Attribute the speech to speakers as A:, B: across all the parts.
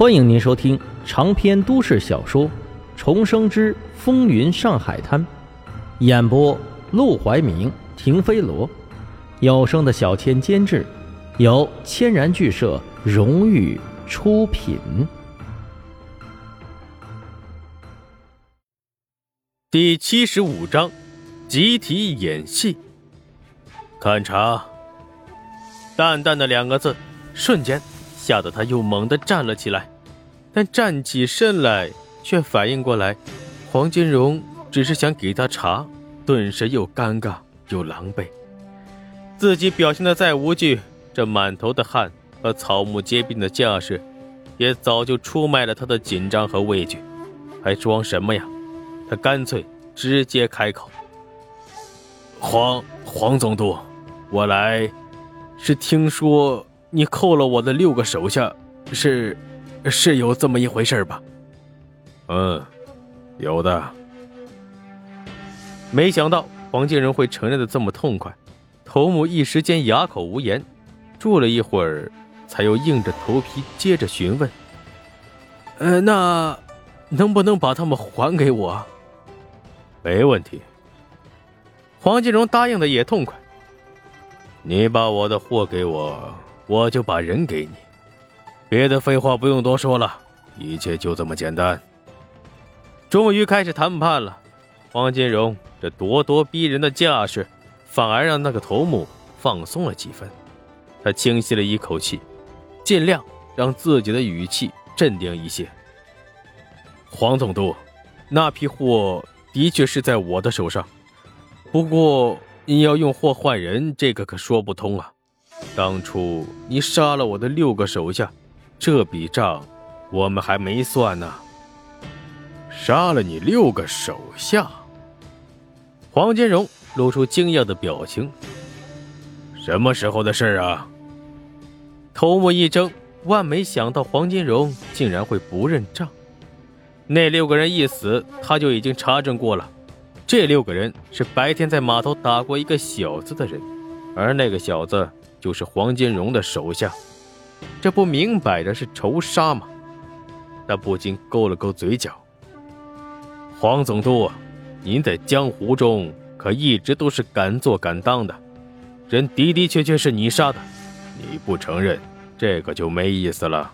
A: 欢迎您收听长篇都市小说《重生之风云上海滩》，演播：陆怀明、停飞罗，有声的小千监制，由千然剧社荣誉出品。
B: 第七十五章，集体演戏。勘察，淡淡的两个字，瞬间。吓得他又猛地站了起来，但站起身来却反应过来，黄金荣只是想给他茶，顿时又尴尬又狼狈。自己表现的再无惧，这满头的汗和草木皆兵的架势，也早就出卖了他的紧张和畏惧，还装什么呀？他干脆直接开口：“黄黄总督，我来，是听说。”你扣了我的六个手下，是，是有这么一回事吧？
C: 嗯，有的。
B: 没想到黄金荣会承认的这么痛快，头目一时间哑口无言，住了一会儿，才又硬着头皮接着询问：“呃，那能不能把他们还给我？”
C: 没问题。
B: 黄金荣答应的也痛快。
C: 你把我的货给我。我就把人给你，别的废话不用多说了，一切就这么简单。
B: 终于开始谈判了，黄金荣这咄咄逼人的架势，反而让那个头目放松了几分。他轻吸了一口气，尽量让自己的语气镇定一些。黄总督，那批货的确是在我的手上，不过你要用货换人，这个可说不通啊。当初你杀了我的六个手下，这笔账我们还没算呢。
C: 杀了你六个手下，
B: 黄金荣露出惊讶的表情。
C: 什么时候的事啊？
B: 头目一怔，万没想到黄金荣竟然会不认账。那六个人一死，他就已经查证过了。这六个人是白天在码头打过一个小子的人，而那个小子。就是黄金荣的手下，这不明摆着是仇杀吗？他不禁勾了勾嘴角。黄总督，您在江湖中可一直都是敢做敢当的，人的的确确是你杀的，你不承认，这个就没意思了。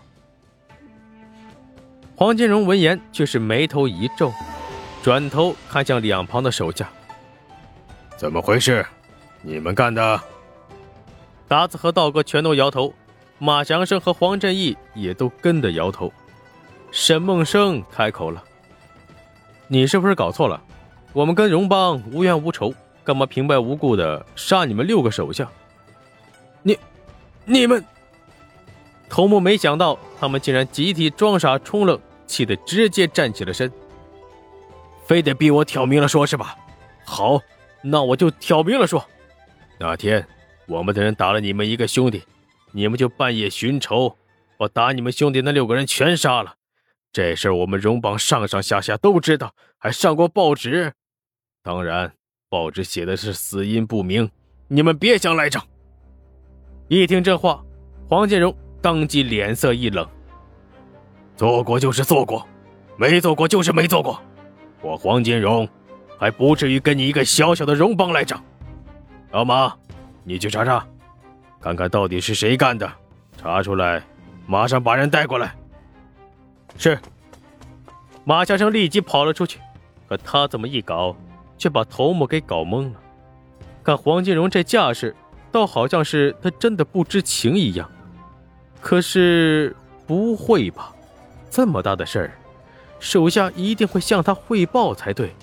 B: 黄金荣闻言却是眉头一皱，转头看向两旁的手下：“
C: 怎么回事？你们干的？”
B: 达子和道哥全都摇头，马祥生和黄振义也都跟着摇头。沈梦生开口了：“你是不是搞错了？我们跟荣邦无冤无仇，干嘛平白无故的杀你们六个手下？你、你们……”头目没想到他们竟然集体装傻充愣，气得直接站起了身。非得逼我挑明了说，是吧？好，那我就挑明了说。那天。我们的人打了你们一个兄弟，你们就半夜寻仇，把打你们兄弟那六个人全杀了。这事儿我们荣邦上上下下都知道，还上过报纸。当然，报纸写的是死因不明，你们别想赖账。一听这话，黄建荣当即脸色一冷：“做过就是做过，没做过就是没做过。我黄金荣还不至于跟你一个小小的荣邦赖账。”老马。你去查查，看看到底是谁干的，查出来，马上把人带过来。是。马先生立即跑了出去，可他这么一搞，却把头目给搞懵了。看黄金荣这架势，倒好像是他真的不知情一样。可是不会吧？这么大的事儿，手下一定会向他汇报才对。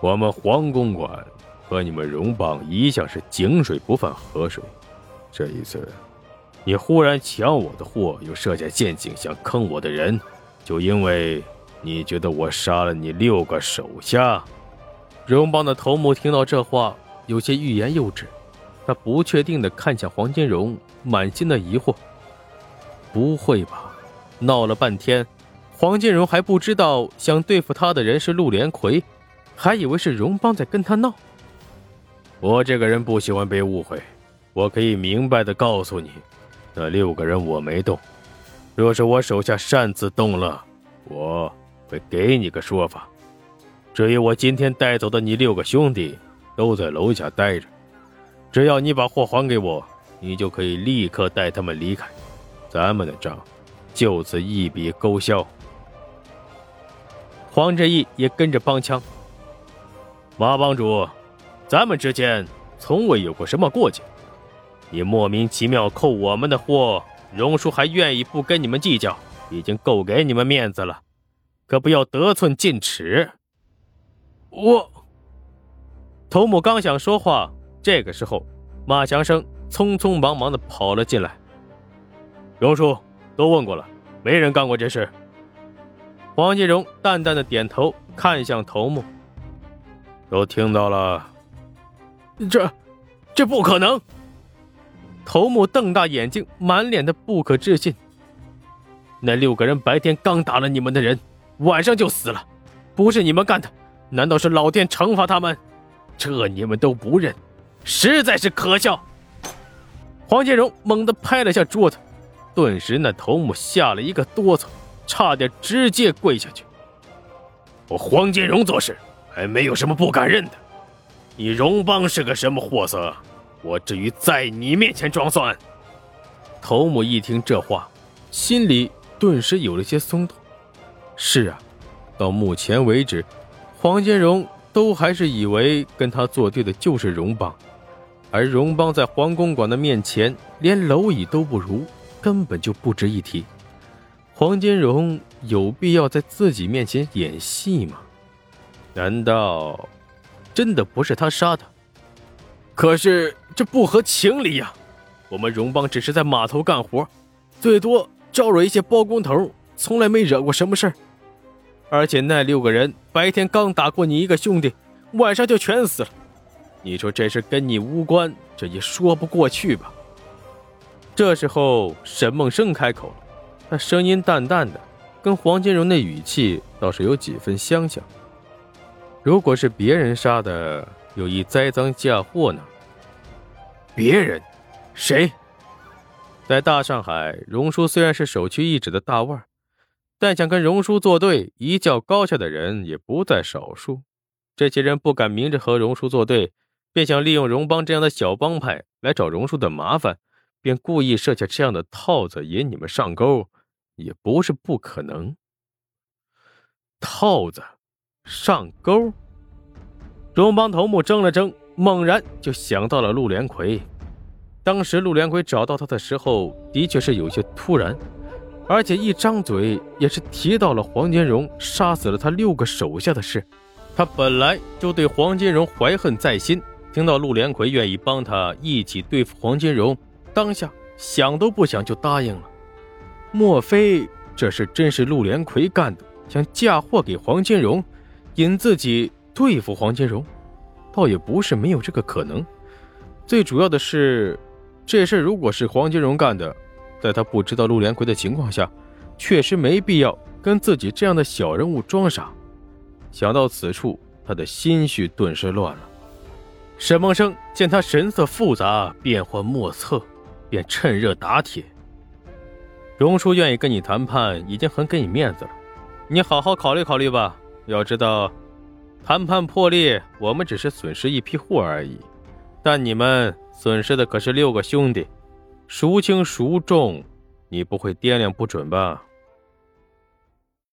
C: 我们黄公馆。和你们荣邦一向是井水不犯河水，这一次，你忽然抢我的货，又设下陷阱想坑我的人，就因为你觉得我杀了你六个手下。
B: 荣邦的头目听到这话，有些欲言又止，他不确定的看向黄金荣，满心的疑惑。不会吧？闹了半天，黄金荣还不知道想对付他的人是陆连魁，还以为是荣邦在跟他闹。
C: 我这个人不喜欢被误会，我可以明白的告诉你，那六个人我没动，若是我手下擅自动了，我会给你个说法。至于我今天带走的你六个兄弟，都在楼下待着，只要你把货还给我，你就可以立刻带他们离开，咱们的账就此一笔勾销。
B: 黄志义也跟着帮腔：“
C: 马帮主，咱们之间从未有过什么过节，你莫名其妙扣我们的货。”荣叔还愿意不跟你们计较，已经够给你们面子了，可不要得寸进尺。
B: 我，头目刚想说话，这个时候，马祥生匆匆忙忙的跑了进来。
C: 荣叔都问过了，没人干过这事。
B: 黄金荣淡淡的点头，看向头目，
C: 都听到了。
B: 这，这不可能。头目瞪大眼睛，满脸的不可置信。那六个人白天刚打了你们的人，晚上就死了，不是你们干的，难道是老天惩罚他们？这你们都不认，实在是可笑！黄建荣猛地拍了下桌子，顿时那头目吓了一个哆嗦，差点直接跪下去。
C: 我黄建荣做事还没有什么不敢认的，你荣邦是个什么货色？我至于在你面前装蒜？
B: 头目一听这话，心里顿时有了些松动。是啊，到目前为止，黄金荣都还是以为跟他作对的就是荣邦，而荣邦在黄公馆的面前连蝼蚁都不如，根本就不值一提。黄金荣有必要在自己面前演戏吗？难道真的不是他杀的？可是这不合情理呀！我们荣邦只是在码头干活，最多招惹一些包工头，从来没惹过什么事儿。而且那六个人白天刚打过你一个兄弟，晚上就全死了。你说这事跟你无关，这也说不过去吧？这时候沈梦生开口了，他声音淡淡的，跟黄金荣的语气倒是有几分相像。如果是别人杀的，有意栽赃嫁祸呢？
C: 别人？谁？
B: 在大上海，荣叔虽然是首屈一指的大腕，但想跟荣叔作对、一较高下的人也不在少数。这些人不敢明着和荣叔作对，便想利用荣邦这样的小帮派来找荣叔的麻烦，便故意设下这样的套子引你们上钩，也不是不可能。套子，上钩。荣邦头目怔了怔，猛然就想到了陆连魁。当时陆连魁找到他的时候，的确是有些突然，而且一张嘴也是提到了黄金荣杀死了他六个手下的事。他本来就对黄金荣怀恨在心，听到陆连魁愿意帮他一起对付黄金荣，当下想都不想就答应了。莫非这事真是陆连魁干的？想嫁祸给黄金荣，引自己？对付黄金荣，倒也不是没有这个可能。最主要的是，这事如果是黄金荣干的，在他不知道陆连魁的情况下，确实没必要跟自己这样的小人物装傻。想到此处，他的心绪顿时乱了。沈梦生见他神色复杂，变幻莫测，便趁热打铁：“荣叔愿意跟你谈判，已经很给你面子了，你好好考虑考虑吧。要知道。”谈判破裂，我们只是损失一批货而已，但你们损失的可是六个兄弟，孰轻孰重，你不会掂量不准吧？